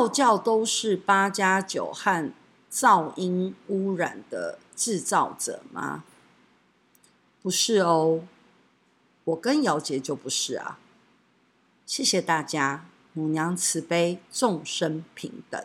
道教都是八加九和噪音污染的制造者吗？不是哦，我跟姚杰就不是啊。谢谢大家，母娘慈悲，众生平等。